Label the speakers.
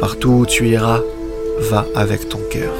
Speaker 1: Partout où tu iras, va avec ton cœur.